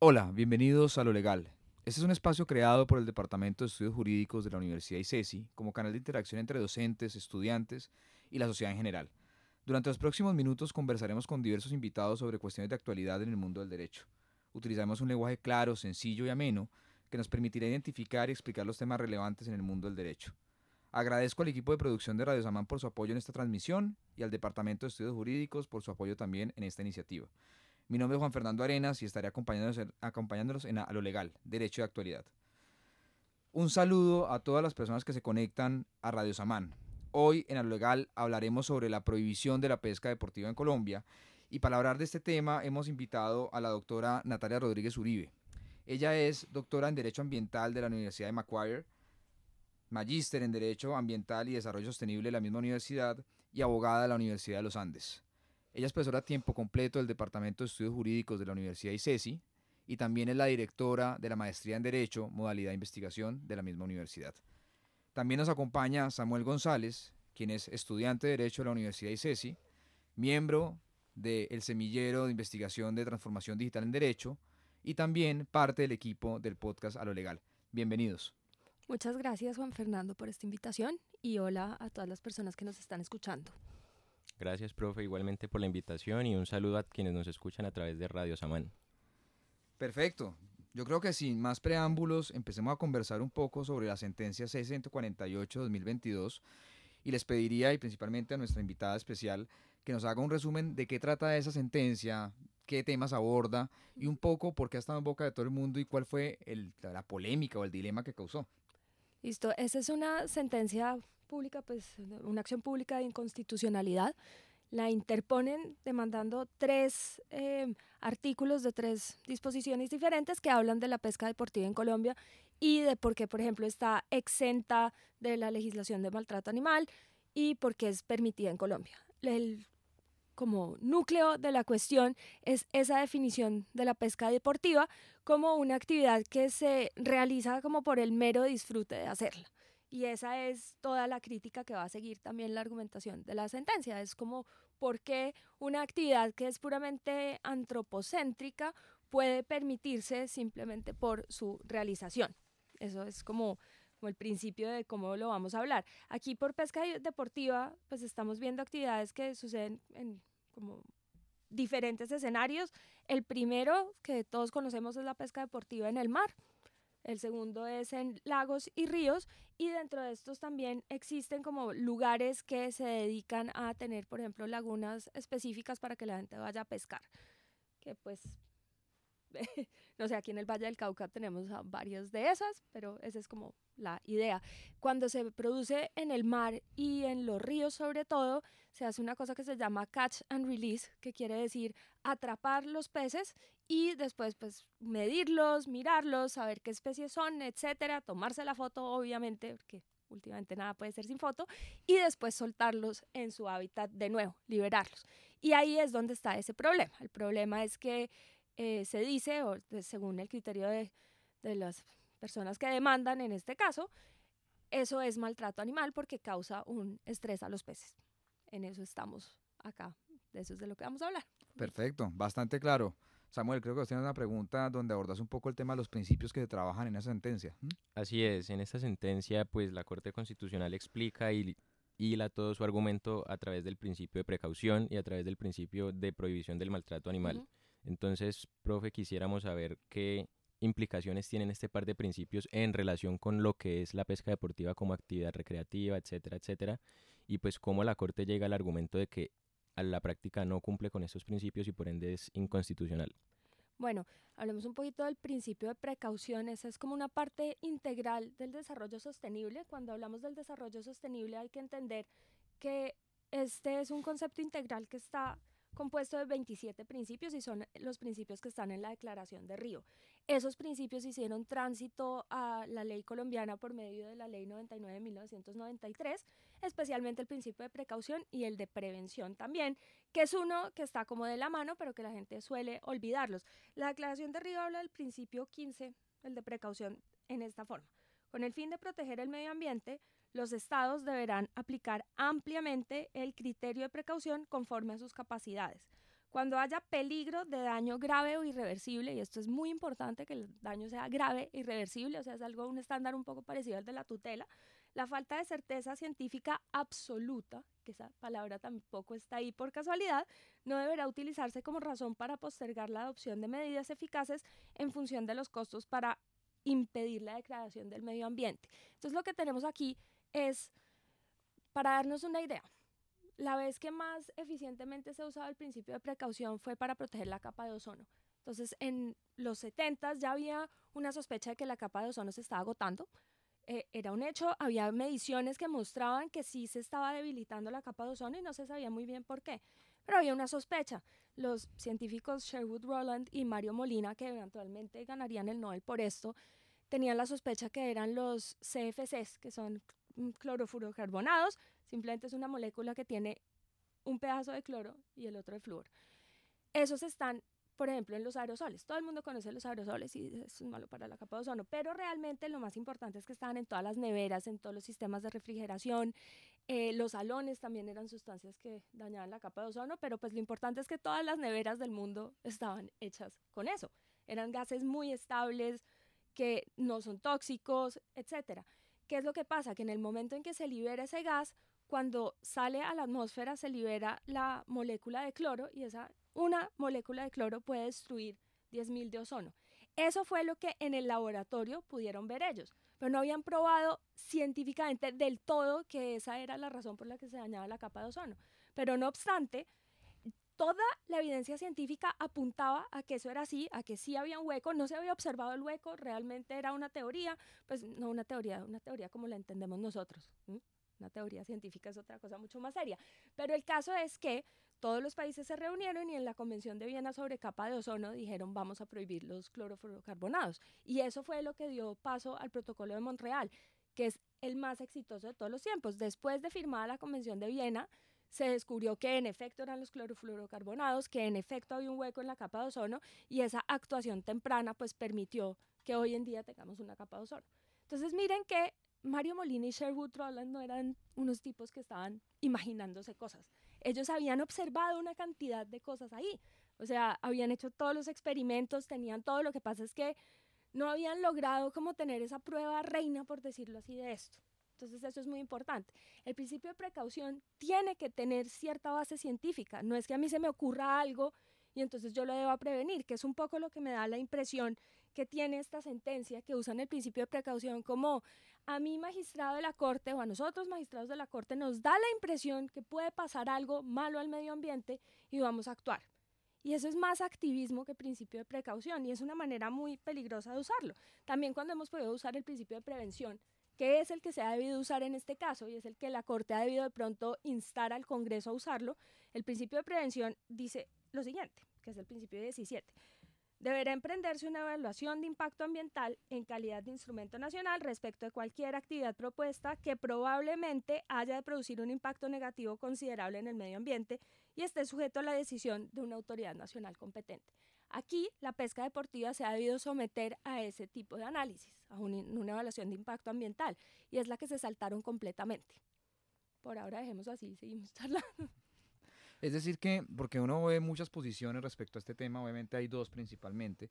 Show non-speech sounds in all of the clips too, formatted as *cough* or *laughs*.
Hola, bienvenidos a Lo Legal. Este es un espacio creado por el Departamento de Estudios Jurídicos de la Universidad ICESI como canal de interacción entre docentes, estudiantes y la sociedad en general. Durante los próximos minutos conversaremos con diversos invitados sobre cuestiones de actualidad en el mundo del derecho. Utilizaremos un lenguaje claro, sencillo y ameno que nos permitirá identificar y explicar los temas relevantes en el mundo del derecho. Agradezco al equipo de producción de Radio Samán por su apoyo en esta transmisión y al Departamento de Estudios Jurídicos por su apoyo también en esta iniciativa. Mi nombre es Juan Fernando Arenas y estaré acompañándolos, en A lo Legal, Derecho de Actualidad. Un saludo a todas las personas que se conectan a Radio Samán. Hoy en A lo Legal hablaremos sobre la prohibición de la pesca deportiva en Colombia y para hablar de este tema hemos invitado a la doctora Natalia Rodríguez Uribe. Ella es doctora en Derecho Ambiental de la Universidad de Macquarie, magíster en Derecho Ambiental y Desarrollo Sostenible de la misma universidad y abogada de la Universidad de los Andes. Ella es profesora a tiempo completo del Departamento de Estudios Jurídicos de la Universidad ICESI y también es la directora de la Maestría en Derecho, modalidad de investigación de la misma universidad. También nos acompaña Samuel González, quien es estudiante de Derecho de la Universidad ICESI, miembro del Semillero de Investigación de Transformación Digital en Derecho y también parte del equipo del podcast A lo Legal. Bienvenidos. Muchas gracias Juan Fernando por esta invitación y hola a todas las personas que nos están escuchando. Gracias, profe, igualmente por la invitación y un saludo a quienes nos escuchan a través de Radio Samán. Perfecto. Yo creo que sin más preámbulos, empecemos a conversar un poco sobre la sentencia 648-2022 y les pediría, y principalmente a nuestra invitada especial, que nos haga un resumen de qué trata esa sentencia, qué temas aborda y un poco por qué ha estado en boca de todo el mundo y cuál fue la polémica o el dilema que causó. Listo, esa es una sentencia pública, pues una acción pública de inconstitucionalidad, la interponen demandando tres eh, artículos de tres disposiciones diferentes que hablan de la pesca deportiva en Colombia y de por qué, por ejemplo, está exenta de la legislación de maltrato animal y por qué es permitida en Colombia. El como núcleo de la cuestión es esa definición de la pesca deportiva como una actividad que se realiza como por el mero disfrute de hacerla. Y esa es toda la crítica que va a seguir también la argumentación de la sentencia. Es como por qué una actividad que es puramente antropocéntrica puede permitirse simplemente por su realización. Eso es como, el principio de cómo lo vamos a hablar. Aquí por pesca deportiva, pues estamos viendo actividades que suceden en como diferentes escenarios. El primero que todos conocemos es la pesca deportiva en el mar el segundo es en lagos y ríos y dentro de estos también existen como lugares que se dedican a tener, por ejemplo, lagunas específicas para que la gente vaya a pescar, que pues *laughs* no sé, aquí en el Valle del Cauca tenemos varias de esas, pero esa es como la idea. Cuando se produce en el mar y en los ríos sobre todo, se hace una cosa que se llama catch and release, que quiere decir atrapar los peces y después pues medirlos, mirarlos, saber qué especies son, etcétera, tomarse la foto obviamente, porque últimamente nada puede ser sin foto, y después soltarlos en su hábitat de nuevo, liberarlos. Y ahí es donde está ese problema. El problema es que eh, se dice, o según el criterio de, de las personas que demandan en este caso, eso es maltrato animal porque causa un estrés a los peces. En eso estamos acá, de eso es de lo que vamos a hablar. Perfecto, bastante claro. Samuel, creo que usted tiene una pregunta donde abordas un poco el tema de los principios que se trabajan en esa sentencia. Así es, en esta sentencia pues la Corte Constitucional explica y hila todo su argumento a través del principio de precaución y a través del principio de prohibición del maltrato animal. Entonces, profe, quisiéramos saber qué implicaciones tienen este par de principios en relación con lo que es la pesca deportiva como actividad recreativa, etcétera, etcétera, y pues cómo la Corte llega al argumento de que a la práctica no cumple con estos principios y por ende es inconstitucional. Bueno, hablemos un poquito del principio de precaución. Esa es como una parte integral del desarrollo sostenible. Cuando hablamos del desarrollo sostenible hay que entender que este es un concepto integral que está compuesto de 27 principios y son los principios que están en la Declaración de Río. Esos principios hicieron tránsito a la ley colombiana por medio de la Ley 99 de 1993, especialmente el principio de precaución y el de prevención también, que es uno que está como de la mano, pero que la gente suele olvidarlos. La Declaración de Río habla del principio 15, el de precaución, en esta forma. Con el fin de proteger el medio ambiente, los estados deberán aplicar ampliamente el criterio de precaución conforme a sus capacidades, cuando haya peligro de daño grave o irreversible, y esto es muy importante que el daño sea grave, e irreversible, o sea, es algo, un estándar un poco parecido al de la tutela, la falta de certeza científica absoluta, que esa palabra tampoco está ahí por casualidad, no deberá utilizarse como razón para postergar la adopción de medidas eficaces en función de los costos para impedir la degradación del medio ambiente. Entonces lo que tenemos aquí es, para darnos una idea, la vez que más eficientemente se ha usado el principio de precaución fue para proteger la capa de ozono. Entonces, en los 70 ya había una sospecha de que la capa de ozono se estaba agotando. Eh, era un hecho, había mediciones que mostraban que sí se estaba debilitando la capa de ozono y no se sabía muy bien por qué. Pero había una sospecha. Los científicos Sherwood Rowland y Mario Molina, que eventualmente ganarían el Nobel por esto, tenían la sospecha que eran los CFCs, que son clorofurocarbonados, simplemente es una molécula que tiene un pedazo de cloro y el otro de flúor. Esos están, por ejemplo, en los aerosoles. Todo el mundo conoce los aerosoles y es malo para la capa de ozono, pero realmente lo más importante es que estaban en todas las neveras, en todos los sistemas de refrigeración. Eh, los salones también eran sustancias que dañaban la capa de ozono, pero pues lo importante es que todas las neveras del mundo estaban hechas con eso. Eran gases muy estables, que no son tóxicos, etcétera. ¿Qué es lo que pasa? Que en el momento en que se libera ese gas, cuando sale a la atmósfera se libera la molécula de cloro y esa una molécula de cloro puede destruir 10.000 de ozono. Eso fue lo que en el laboratorio pudieron ver ellos, pero no habían probado científicamente del todo que esa era la razón por la que se dañaba la capa de ozono. Pero no obstante, toda la evidencia científica apuntaba a que eso era así, a que sí había un hueco, no se había observado el hueco, realmente era una teoría, pues no una teoría, una teoría como la entendemos nosotros. Una teoría científica es otra cosa mucho más seria. Pero el caso es que todos los países se reunieron y en la Convención de Viena sobre capa de ozono dijeron vamos a prohibir los clorofluorocarbonados. Y eso fue lo que dio paso al protocolo de Montreal, que es el más exitoso de todos los tiempos. Después de firmada la Convención de Viena, se descubrió que en efecto eran los clorofluorocarbonados, que en efecto había un hueco en la capa de ozono y esa actuación temprana pues permitió que hoy en día tengamos una capa de ozono. Entonces miren que Mario Molina y Sherwood Rowland no eran unos tipos que estaban imaginándose cosas. Ellos habían observado una cantidad de cosas ahí. O sea, habían hecho todos los experimentos, tenían todo. Lo que pasa es que no habían logrado como tener esa prueba reina, por decirlo así, de esto. Entonces eso es muy importante. El principio de precaución tiene que tener cierta base científica. No es que a mí se me ocurra algo y entonces yo lo deba prevenir, que es un poco lo que me da la impresión que tiene esta sentencia que usan el principio de precaución como a mí magistrado de la Corte o a nosotros magistrados de la Corte nos da la impresión que puede pasar algo malo al medio ambiente y vamos a actuar. Y eso es más activismo que principio de precaución y es una manera muy peligrosa de usarlo. También cuando hemos podido usar el principio de prevención, que es el que se ha debido usar en este caso y es el que la Corte ha debido de pronto instar al Congreso a usarlo, el principio de prevención dice lo siguiente, que es el principio 17. Deberá emprenderse una evaluación de impacto ambiental en calidad de instrumento nacional respecto de cualquier actividad propuesta que probablemente haya de producir un impacto negativo considerable en el medio ambiente y esté sujeto a la decisión de una autoridad nacional competente. Aquí la pesca deportiva se ha debido someter a ese tipo de análisis, a una evaluación de impacto ambiental, y es la que se saltaron completamente. Por ahora dejemos así, seguimos *laughs* charlando. Es decir que, porque uno ve muchas posiciones respecto a este tema, obviamente hay dos principalmente.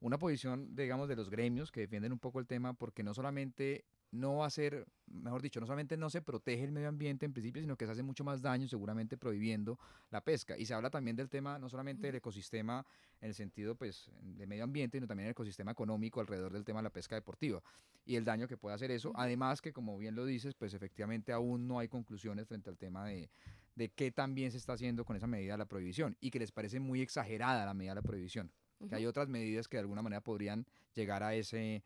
Una posición, digamos, de los gremios que defienden un poco el tema porque no solamente no va a ser, mejor dicho, no solamente no se protege el medio ambiente en principio, sino que se hace mucho más daño seguramente prohibiendo la pesca. Y se habla también del tema, no solamente del ecosistema en el sentido pues de medio ambiente, sino también el ecosistema económico alrededor del tema de la pesca deportiva y el daño que puede hacer eso. Además que, como bien lo dices, pues efectivamente aún no hay conclusiones frente al tema de, de qué también se está haciendo con esa medida de la prohibición y que les parece muy exagerada la medida de la prohibición. Que hay otras medidas que de alguna manera podrían llegar a ese,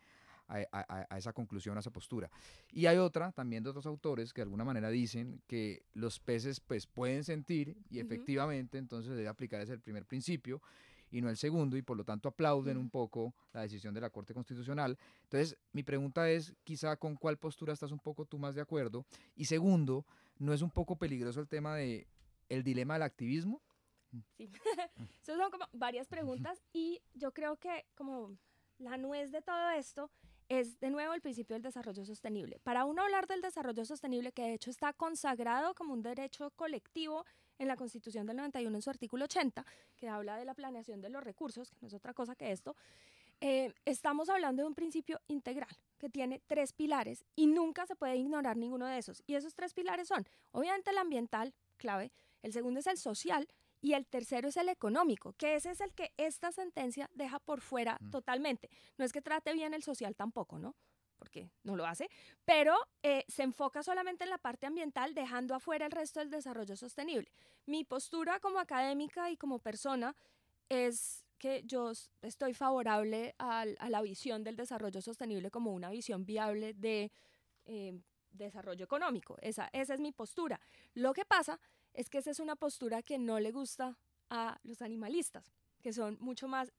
a, esa conclusión, a esa postura. Y hay otra también de otros autores que de alguna manera dicen que los peces pues pueden sentir y efectivamente entonces debe aplicar ese el primer principio y no el segundo y por lo tanto aplauden un poco la decisión de la Corte Constitucional. Entonces mi pregunta es quizá con cuál postura estás un poco tú más de acuerdo y segundo, ¿no es un poco peligroso el tema de el dilema del activismo? Sí, *laughs* Esas son como varias preguntas *laughs* y yo creo que como la nuez de todo esto es de nuevo el principio del desarrollo sostenible. Para uno hablar del desarrollo sostenible, que de hecho está consagrado como un derecho colectivo en la Constitución del 91 en su artículo 80, que habla de la planeación de los recursos, que no es otra cosa que esto, eh, estamos hablando de un principio integral que tiene tres pilares y nunca se puede ignorar ninguno de esos. Y esos tres pilares son, obviamente, el ambiental, clave, el segundo es el social y el tercero es el económico, que ese es el que esta sentencia deja por fuera mm. totalmente. No es que trate bien el social tampoco, ¿no? Porque no lo hace, pero eh, se enfoca solamente en la parte ambiental, dejando afuera el resto del desarrollo sostenible. Mi postura como académica y como persona es que yo estoy favorable a, la visión del desarrollo sostenible como una visión viable de eh, desarrollo económico. Esa, esa es mi postura. Lo que pasa es que esa es una postura que no le gusta a los animalistas, que son mucho más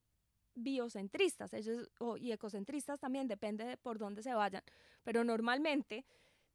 biocentristas ellos, y ecocentristas también, depende de por dónde se vayan, pero normalmente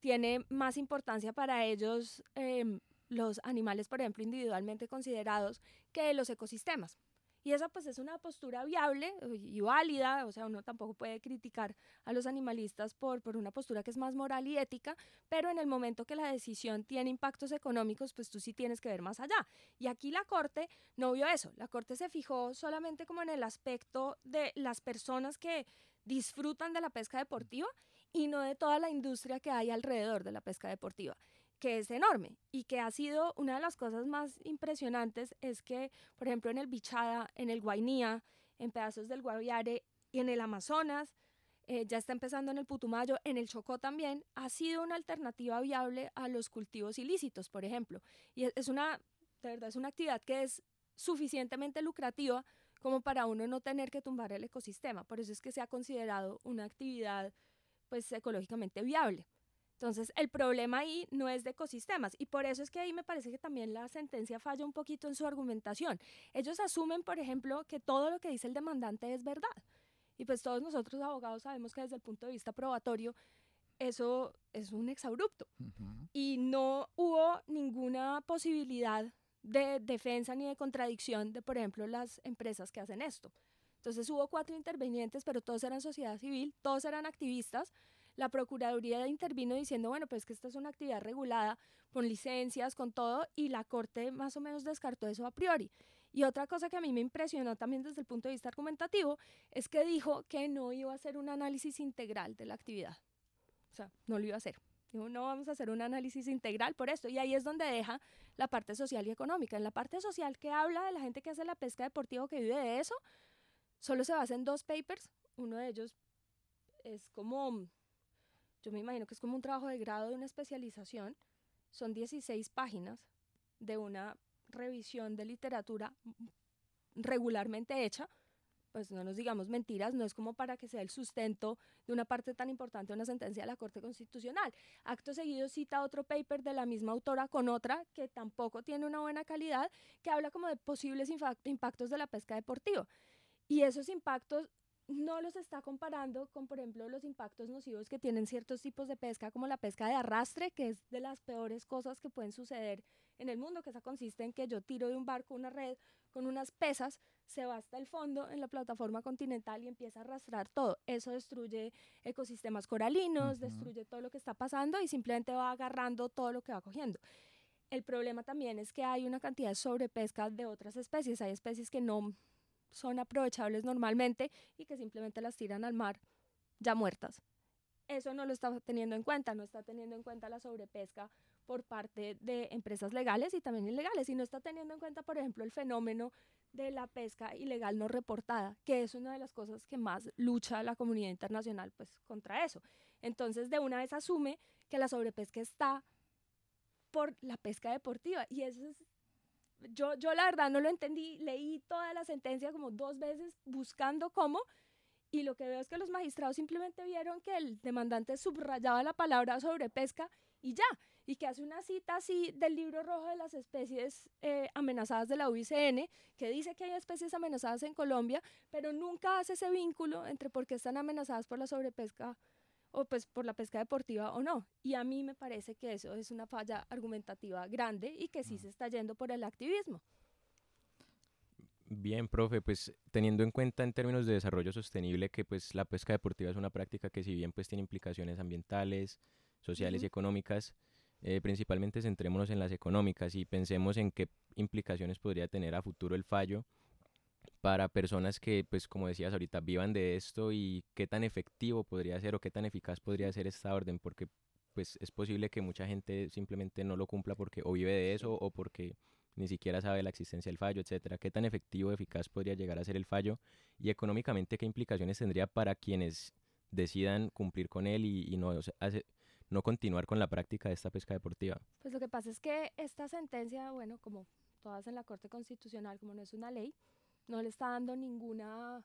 tiene más importancia para ellos em, los animales, por ejemplo, individualmente considerados, que los ecosistemas. Y esa pues es una postura viable y válida, o sea, uno tampoco puede criticar a los animalistas por, por una postura que es más moral y ética, pero en el momento que la decisión tiene impactos económicos, pues tú sí tienes que ver más allá. Y aquí la Corte no vio eso, la Corte se fijó solamente como en el aspecto de las personas que disfrutan de la pesca deportiva y no de toda la industria que hay alrededor de la pesca deportiva que es enorme y que ha sido una de las cosas más impresionantes es que, por ejemplo, en el Bichada, en el Guainía, en pedazos del Guaviare y en el Amazonas, eh, ya está empezando en el Putumayo, en el Chocó también, ha sido una alternativa viable a los cultivos ilícitos, por ejemplo. Y es una, de verdad, es una actividad que es suficientemente lucrativa como para uno no tener que tumbar el ecosistema. Por eso es que se ha considerado una actividad pues ecológicamente viable. Entonces, el problema ahí no es de ecosistemas y por eso es que ahí me parece que también la sentencia falla un poquito en su argumentación. Ellos asumen, por ejemplo, que todo lo que dice el demandante es verdad. Y pues todos nosotros abogados sabemos que desde el punto de vista probatorio eso es un exabrupto. Y no hubo ninguna posibilidad de defensa ni de contradicción de, por ejemplo, las empresas que hacen esto. Entonces hubo cuatro intervenientes, pero todos eran sociedad civil, todos eran activistas la Procuraduría intervino diciendo, bueno, pues que esta es una actividad regulada con licencias, con todo, y la Corte más o menos descartó eso a priori. Y otra cosa que a mí me impresionó también desde el punto de vista argumentativo es que dijo que no iba a hacer un análisis integral de la actividad. O sea, no lo iba a hacer. Dijo, no vamos a hacer un análisis integral por esto. Y ahí es donde deja la parte social y económica. En la parte social que habla de la gente que hace la pesca deportiva que vive de eso, solo se basa en dos papers. Uno de ellos es como yo me imagino que es como un trabajo de grado de una especialización, son 16 páginas de una revisión de literatura regularmente hecha, pues no nos digamos mentiras, no es como para que sea el sustento de una parte tan importante de una sentencia de la Corte Constitucional. Acto seguido cita otro paper de la misma autora con otra que tampoco tiene una buena calidad, que habla como de posibles impactos de la pesca deportiva. Y esos impactos no los está comparando con, por ejemplo, los impactos nocivos que tienen ciertos tipos de pesca, como la pesca de arrastre, que es de las peores cosas que pueden suceder en el mundo, que esa consiste en que yo tiro de un barco una red con unas pesas, se va hasta el fondo en la plataforma continental y empieza a arrastrar todo. Eso destruye ecosistemas coralinos, destruye todo lo que está pasando y simplemente va agarrando todo lo que va cogiendo. El problema también es que hay una cantidad de sobrepesca de otras especies. Hay especies que no son aprovechables normalmente y que simplemente las tiran al mar ya muertas. Eso no lo está teniendo en cuenta, no está teniendo en cuenta la sobrepesca por parte de empresas legales y también ilegales, y no está teniendo en cuenta, por ejemplo, el fenómeno de la pesca ilegal no reportada, que es una de las cosas que más lucha la comunidad internacional pues contra eso. Entonces, de una vez asume que la sobrepesca está por la pesca deportiva y eso es yo, yo la verdad no lo entendí, leí toda la sentencia como dos veces buscando cómo, y lo que veo es que los magistrados simplemente vieron que el demandante subrayaba la palabra sobre pesca y ya, y que hace una cita así del libro rojo de las especies eh, amenazadas de la UICN, que dice que hay especies amenazadas en Colombia, pero nunca hace ese vínculo entre por qué están amenazadas por la sobrepesca o pues por la pesca deportiva o no. Y a mí me parece que eso es una falla argumentativa grande y que sí mm. se está yendo por el activismo. Bien, profe, pues teniendo en cuenta en términos de desarrollo sostenible que pues la pesca deportiva es una práctica que si bien pues tiene implicaciones ambientales, sociales y económicas, Eh, principalmente centrémonos en las económicas y pensemos en qué implicaciones podría tener a futuro el fallo para personas que, pues como decías ahorita, vivan de esto y qué tan efectivo podría ser o qué tan eficaz podría ser esta orden, porque pues es posible que mucha gente simplemente no lo cumpla porque o vive de eso o porque ni siquiera sabe la existencia del fallo, etcétera. ¿Qué tan efectivo o eficaz podría llegar a ser el fallo? Y económicamente, ¿qué implicaciones tendría para quienes decidan cumplir con él y, no, no continuar con la práctica de esta pesca deportiva? Pues lo que pasa es que esta sentencia, bueno, como todas en la Corte Constitucional, como no es una ley, no le está dando ninguna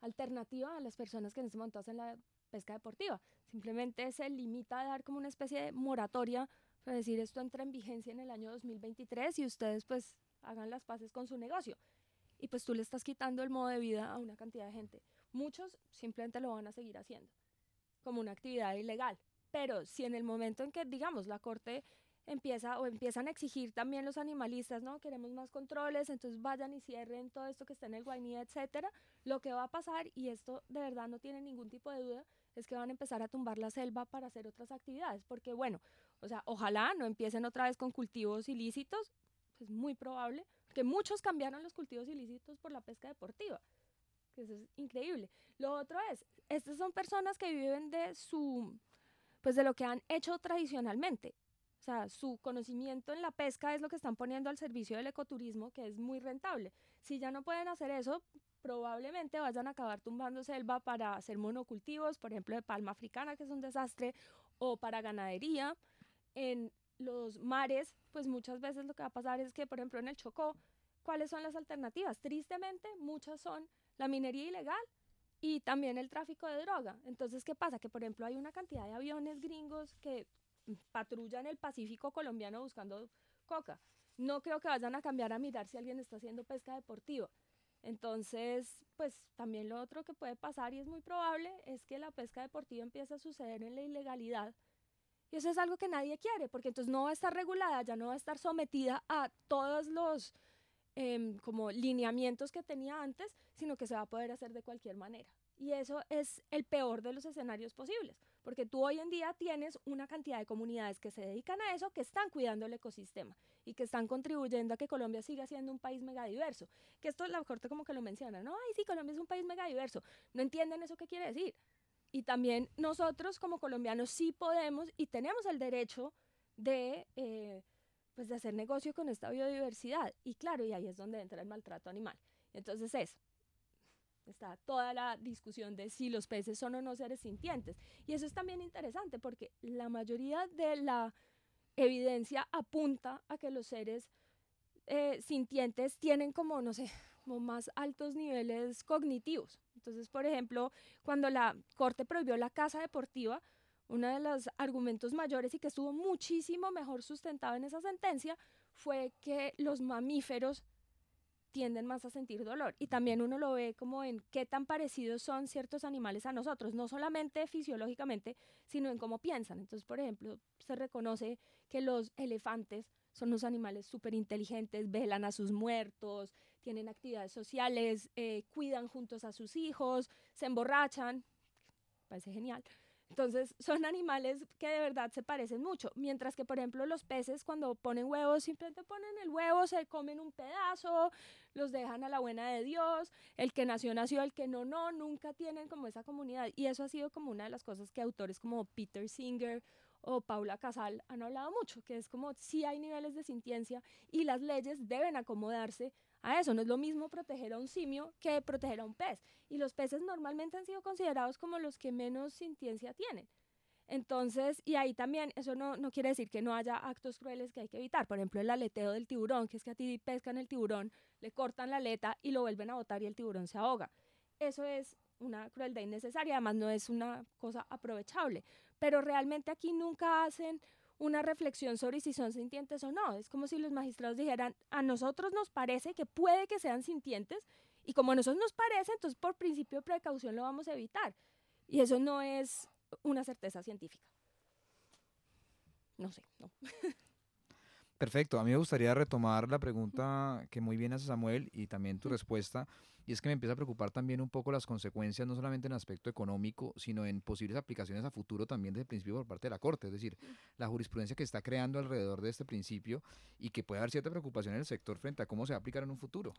alternativa a las personas que en este momento hacen la pesca deportiva. Simplemente se limita a dar como una especie de moratoria para decir esto entra en vigencia en el año 2023 y ustedes pues hagan las paces con su negocio. Y pues tú le estás quitando el modo de vida a una cantidad de gente. Muchos simplemente lo van a seguir haciendo como una actividad ilegal. Pero si en el momento en que, digamos, la Corte empieza o empiezan a exigir también los animalistas, ¿no? Queremos más controles, entonces vayan y cierren todo esto que está en el Guainí, etcétera. Lo que va a pasar, y esto de verdad no tiene ningún tipo de duda, es que van a empezar a tumbar la selva para hacer otras actividades, porque bueno, o sea, ojalá no empiecen otra vez con cultivos ilícitos, es muy probable, que muchos cambiaron los cultivos ilícitos por la pesca deportiva, que eso es increíble. Lo otro es, estas son personas que viven de su, pues de lo que han hecho tradicionalmente. O sea, su conocimiento en la pesca es lo que están poniendo al servicio del ecoturismo, que es muy rentable. Si ya no pueden hacer eso, probablemente vayan a acabar tumbando selva para hacer monocultivos, por ejemplo, de palma africana, que es un desastre, o para ganadería. En los mares, pues muchas veces lo que va a pasar es que, por ejemplo, en el Chocó, ¿cuáles son las alternativas? Tristemente, muchas son la minería ilegal y también el tráfico de droga. Entonces, ¿qué pasa? Que, por ejemplo, hay una cantidad de aviones gringos que patrullan el Pacífico colombiano buscando coca. No creo que vayan a cambiar a mirar si alguien está haciendo pesca deportiva. Entonces, pues también lo otro que puede pasar y es muy probable es que la pesca deportiva empiece a suceder en la ilegalidad. Y eso es algo que nadie quiere, porque entonces no va a estar regulada, ya no va a estar sometida a todos los em, como lineamientos que tenía antes, sino que se va a poder hacer de cualquier manera. Y eso es el peor de los escenarios posibles, porque tú hoy en día tienes una cantidad de comunidades que se dedican a eso, que están cuidando el ecosistema y que están contribuyendo a que Colombia siga siendo un país megadiverso. Que esto la corte como que lo menciona, ¿no? Ay, sí, Colombia es un país megadiverso. No entienden eso qué quiere decir. Y también nosotros como colombianos sí podemos y tenemos el derecho de, eh, pues de hacer negocio con esta biodiversidad. Y claro, y ahí es donde entra el maltrato animal. Entonces es, está toda la discusión de si los peces son o no seres sintientes. Y eso es también interesante porque la mayoría de la evidencia apunta a que los seres eh, sintientes tienen como, no sé, como más altos niveles cognitivos. Entonces, por ejemplo, cuando la Corte prohibió la caza deportiva, uno de los argumentos mayores y que estuvo muchísimo mejor sustentado en esa sentencia fue que los mamíferos tienden más a sentir dolor. Y también uno lo ve como en qué tan parecidos son ciertos animales a nosotros, no solamente fisiológicamente, sino en cómo piensan. Entonces, por ejemplo, se reconoce que los elefantes son unos animales súper inteligentes, velan a sus muertos, tienen actividades sociales, eh, cuidan juntos a sus hijos, se emborrachan. Parece genial. Entonces son animales que de verdad se parecen mucho, mientras que por ejemplo los peces cuando ponen huevos simplemente ponen el huevo, se comen un pedazo, los dejan a la buena de Dios, el que nació nació, el que no no, nunca tienen como esa comunidad. Y eso ha sido como una de las cosas que autores como Peter Singer o Paula Casal han hablado mucho, que es como si hay niveles de sintiencia y las leyes deben acomodarse a eso. No es lo mismo proteger a un simio que proteger a un pez. Y los peces normalmente han sido considerados como los que menos sintiencia tienen. Entonces, y ahí también, eso no, no quiere decir que no haya actos crueles que hay que evitar. Por ejemplo, el aleteo del tiburón, que es que a ti pescan el tiburón, le cortan la aleta y lo vuelven a botar y el tiburón se ahoga. Eso es una crueldad innecesaria, además no es una cosa aprovechable. Pero realmente aquí nunca hacen una reflexión sobre si son sintientes o no. Es como si los magistrados dijeran, a nosotros nos parece que puede que sean sintientes y como a nosotros nos parece, entonces por principio de precaución lo vamos a evitar. Y eso no es una certeza científica. No sé, no. Perfecto, a mí me gustaría retomar la pregunta que muy bien hace Samuel y también tu respuesta y es que me empieza a preocupar también un poco las consecuencias, no solamente en aspecto económico, sino en posibles aplicaciones a futuro también desde el principio por parte de la Corte, es decir, la jurisprudencia que está creando alrededor de este principio y que puede haber cierta preocupación en el sector frente a cómo se va a aplicar en un futuro.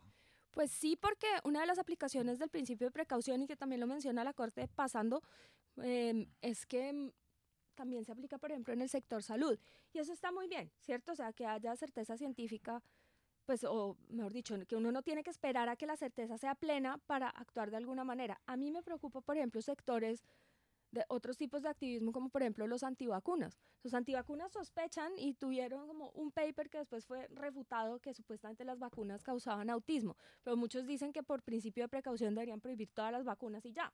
Pues sí, porque una de las aplicaciones del principio de precaución y que también lo menciona la Corte pasando em, es que también se aplica, por ejemplo, en el sector salud. Y eso está muy bien, ¿cierto? O sea, que haya certeza científica pues, o mejor dicho, que uno no tiene que esperar a que la certeza sea plena para actuar de alguna manera. A mí me preocupa, por ejemplo, sectores de otros tipos de activismo, como por ejemplo los antivacunas. Los antivacunas sospechan y tuvieron como un paper que después fue refutado que supuestamente las vacunas causaban autismo, pero muchos dicen que por principio de precaución deberían prohibir todas las vacunas y ya.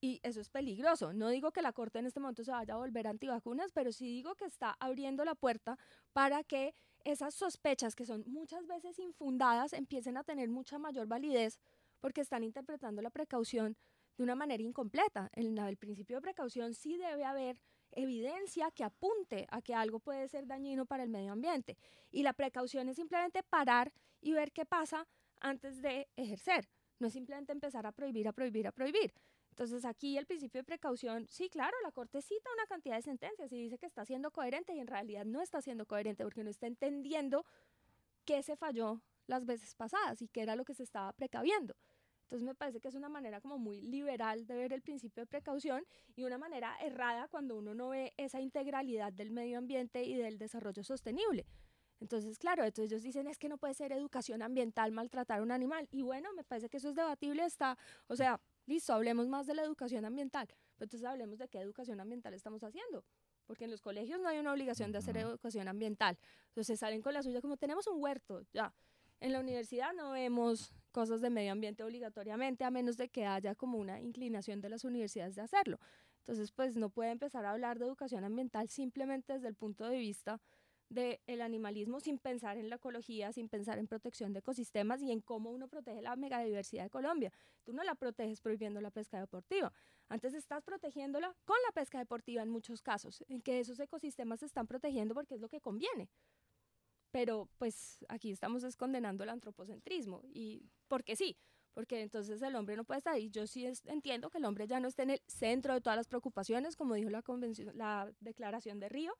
Y eso es peligroso. No digo que la Corte en este momento se vaya a volver antivacunas, pero sí digo que está abriendo la puerta para que esas sospechas, que son muchas veces infundadas, empiecen a tener mucha mayor validez porque están interpretando la precaución de una manera incompleta. En el principio de precaución sí debe haber evidencia que apunte a que algo puede ser dañino para el medio ambiente. Y la precaución es simplemente parar y ver qué pasa antes de ejercer. No es simplemente empezar a prohibir, a prohibir, a prohibir. Entonces aquí el principio de precaución, sí, claro, la Corte cita una cantidad de sentencias y dice que está siendo coherente y en realidad no está siendo coherente porque no está entendiendo qué se falló las veces pasadas y qué era lo que se estaba precaviendo. Entonces me parece que es una manera como muy liberal de ver el principio de precaución y una manera errada cuando uno no ve esa integralidad del medio ambiente y del desarrollo sostenible. Entonces, claro, entonces ellos dicen es que no puede ser educación ambiental maltratar a un animal. Y bueno, me parece que eso es debatible, está, o sea, Listo, hablemos más de la educación ambiental. Pero entonces hablemos de qué educación ambiental estamos haciendo. Porque en los colegios no hay una obligación de hacer educación ambiental. Entonces salen con la suya como tenemos un huerto, ya. En la universidad no vemos cosas de medio ambiente obligatoriamente, a menos de que haya como una inclinación de las universidades de hacerlo. Entonces, pues no puede empezar a hablar de educación ambiental simplemente desde el punto de vista del animalismo sin pensar en la ecología, sin pensar en protección de ecosistemas y en cómo uno protege la megadiversidad de Colombia. Tú no la proteges prohibiendo la pesca deportiva. Antes estás protegiéndola con la pesca deportiva en muchos casos, en que esos ecosistemas se están protegiendo porque es lo que conviene. Pero pues aquí estamos descondenando el antropocentrismo y porque sí, porque entonces el hombre no puede estar ahí. Yo sí entiendo que el hombre ya no esté en el centro de todas las preocupaciones, como dijo la declaración de Río,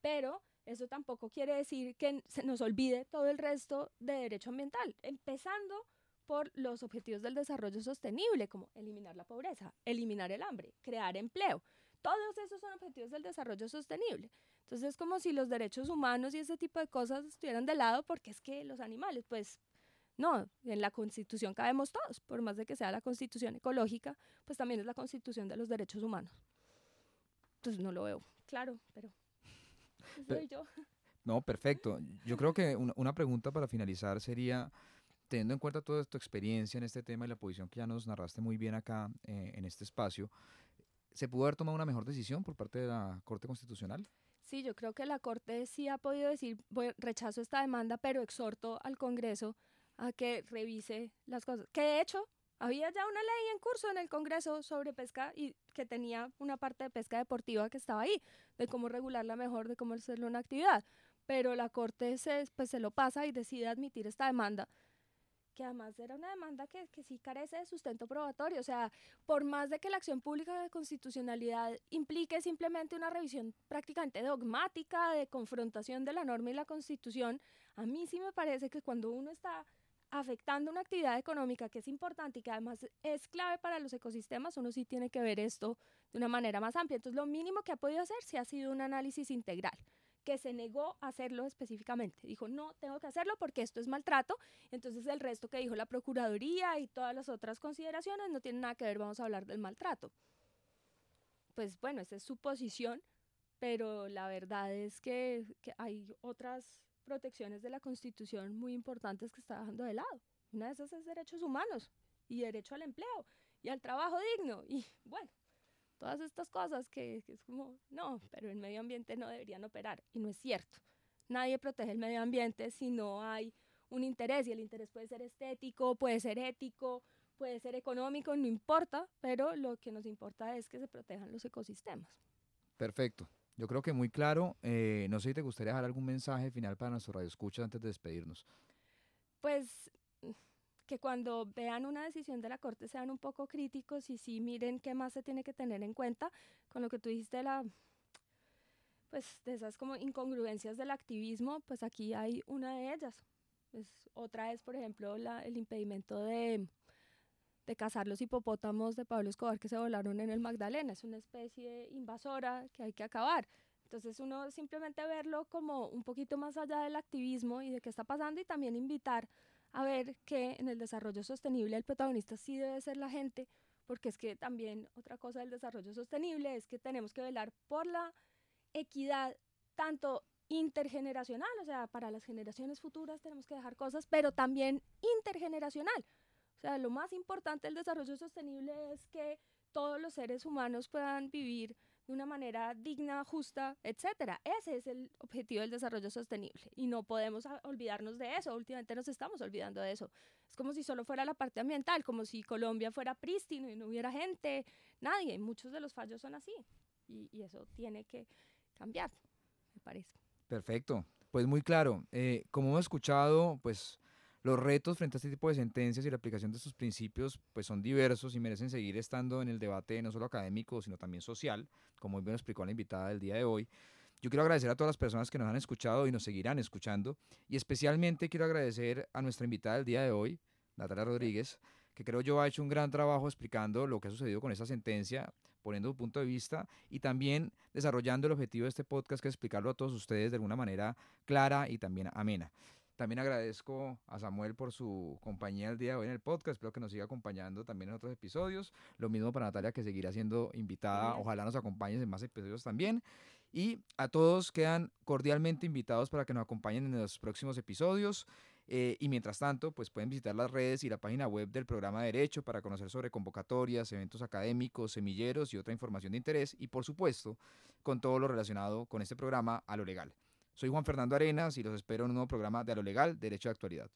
pero eso tampoco quiere decir que se nos olvide todo el resto de derecho ambiental, empezando por los objetivos del desarrollo sostenible, como eliminar la pobreza, eliminar el hambre, crear empleo. Todos esos son objetivos del desarrollo sostenible. Entonces es como si los derechos humanos y ese tipo de cosas estuvieran de lado porque es que los animales, pues no, en la constitución cabemos todos, por más de que sea la constitución ecológica, pues también es la constitución de los derechos humanos. Entonces no lo veo claro, pero *laughs* *laughs* no, perfecto. Yo creo que una, pregunta para finalizar sería, teniendo en cuenta toda tu experiencia en este tema y la posición que ya nos narraste muy bien acá eh, en este espacio, ¿se pudo haber tomado una mejor decisión por parte de la Corte Constitucional? Sí, yo creo que la Corte sí ha podido decir, rechazo esta demanda, pero exhorto al Congreso a que revise las cosas. Que de hecho, había ya una ley en curso en el Congreso sobre pesca y que tenía una parte de pesca deportiva que estaba ahí, de cómo regularla mejor, de cómo hacerlo una actividad. Pero la Corte se, pues, se lo pasa y decide admitir esta demanda, que además era una demanda que, que sí carece de sustento probatorio. O sea, por más de que la acción pública de constitucionalidad implique simplemente una revisión prácticamente dogmática de confrontación de la norma y la constitución, a mí sí me parece que cuando uno está afectando una actividad económica que es importante y que además es clave para los ecosistemas, uno sí tiene que ver esto de una manera más amplia. Entonces, lo mínimo que ha podido hacer sí ha sido un análisis integral que se negó a hacerlo específicamente. Dijo, no, tengo que hacerlo porque esto es maltrato. Entonces el resto que dijo la Procuraduría y todas las otras consideraciones no tienen nada que ver, vamos a hablar del maltrato. Pues bueno, esa es su posición, pero la verdad es que, que hay otras protecciones de la Constitución muy importantes que está dejando de lado. Una de esas es derechos humanos y derecho al empleo y al trabajo digno. Y bueno, todas estas cosas que, es como, no, pero el medio ambiente no deberían operar. Y no es cierto. Nadie protege el medio ambiente si no hay un interés y el interés puede ser estético, puede ser ético, puede ser económico, no importa, pero lo que nos importa es que se protejan los ecosistemas. Perfecto. Yo creo que muy claro. Eh, no sé si te gustaría dejar algún mensaje final para nuestro radio escucha antes de despedirnos. Pues que cuando vean una decisión de la Corte sean un poco críticos y sí miren qué más se tiene que tener en cuenta con lo que tú dijiste de la pues de esas como incongruencias del activismo, pues aquí hay una de ellas. Otra es, por ejemplo, la, el impedimento de, de cazar los hipopótamos de Pablo Escobar que se volaron en el Magdalena. Es una especie invasora que hay que acabar. Entonces uno simplemente verlo como un poquito más allá del activismo y de qué está pasando y también invitar a ver que en el desarrollo sostenible el protagonista sí debe ser la gente, porque es que también otra cosa del desarrollo sostenible es que tenemos que velar por la equidad tanto intergeneracional, o sea, para las generaciones futuras tenemos que dejar cosas, pero también intergeneracional. O sea, lo más importante del desarrollo sostenible es que todos los seres humanos puedan vivir de una manera digna, justa, etcétera. Ese es el objetivo del desarrollo sostenible y no podemos olvidarnos de eso. Últimamente nos estamos olvidando de eso. Es como si solo fuera la parte ambiental, como si Colombia fuera prístino y no hubiera gente, nadie. Muchos de los fallos son así y, y eso tiene que cambiar, me parece. Perfecto, pues muy claro. Eh, como hemos escuchado, pues los retos frente a este tipo de sentencias y la aplicación de estos principios pues son diversos y merecen seguir estando en el debate no solo académico, sino también social, como bien explicó la invitada del día de hoy. Yo quiero agradecer a todas las personas que nos han escuchado y nos seguirán escuchando y especialmente quiero agradecer a nuestra invitada del día de hoy, Natalia Rodríguez, que creo yo ha hecho un gran trabajo explicando lo que ha sucedido con esa sentencia, poniendo su punto de vista y también desarrollando el objetivo de este podcast, que es explicarlo a todos ustedes de alguna manera clara y también amena. También agradezco a Samuel por su compañía el día de hoy en el podcast. Espero que nos siga acompañando también en otros episodios. Lo mismo para Natalia, que seguirá siendo invitada. Ojalá nos acompañes en más episodios también. Y a todos quedan cordialmente invitados para que nos acompañen en los próximos episodios. Eh, y mientras tanto, pues pueden visitar las redes y la página web del programa de Derecho para conocer sobre convocatorias, eventos académicos, semilleros y otra información de interés. Y por supuesto, con todo lo relacionado con este programa a lo legal. Soy Juan Fernando Arenas y los espero en un nuevo programa de A lo Legal, Derecho de Actualidad.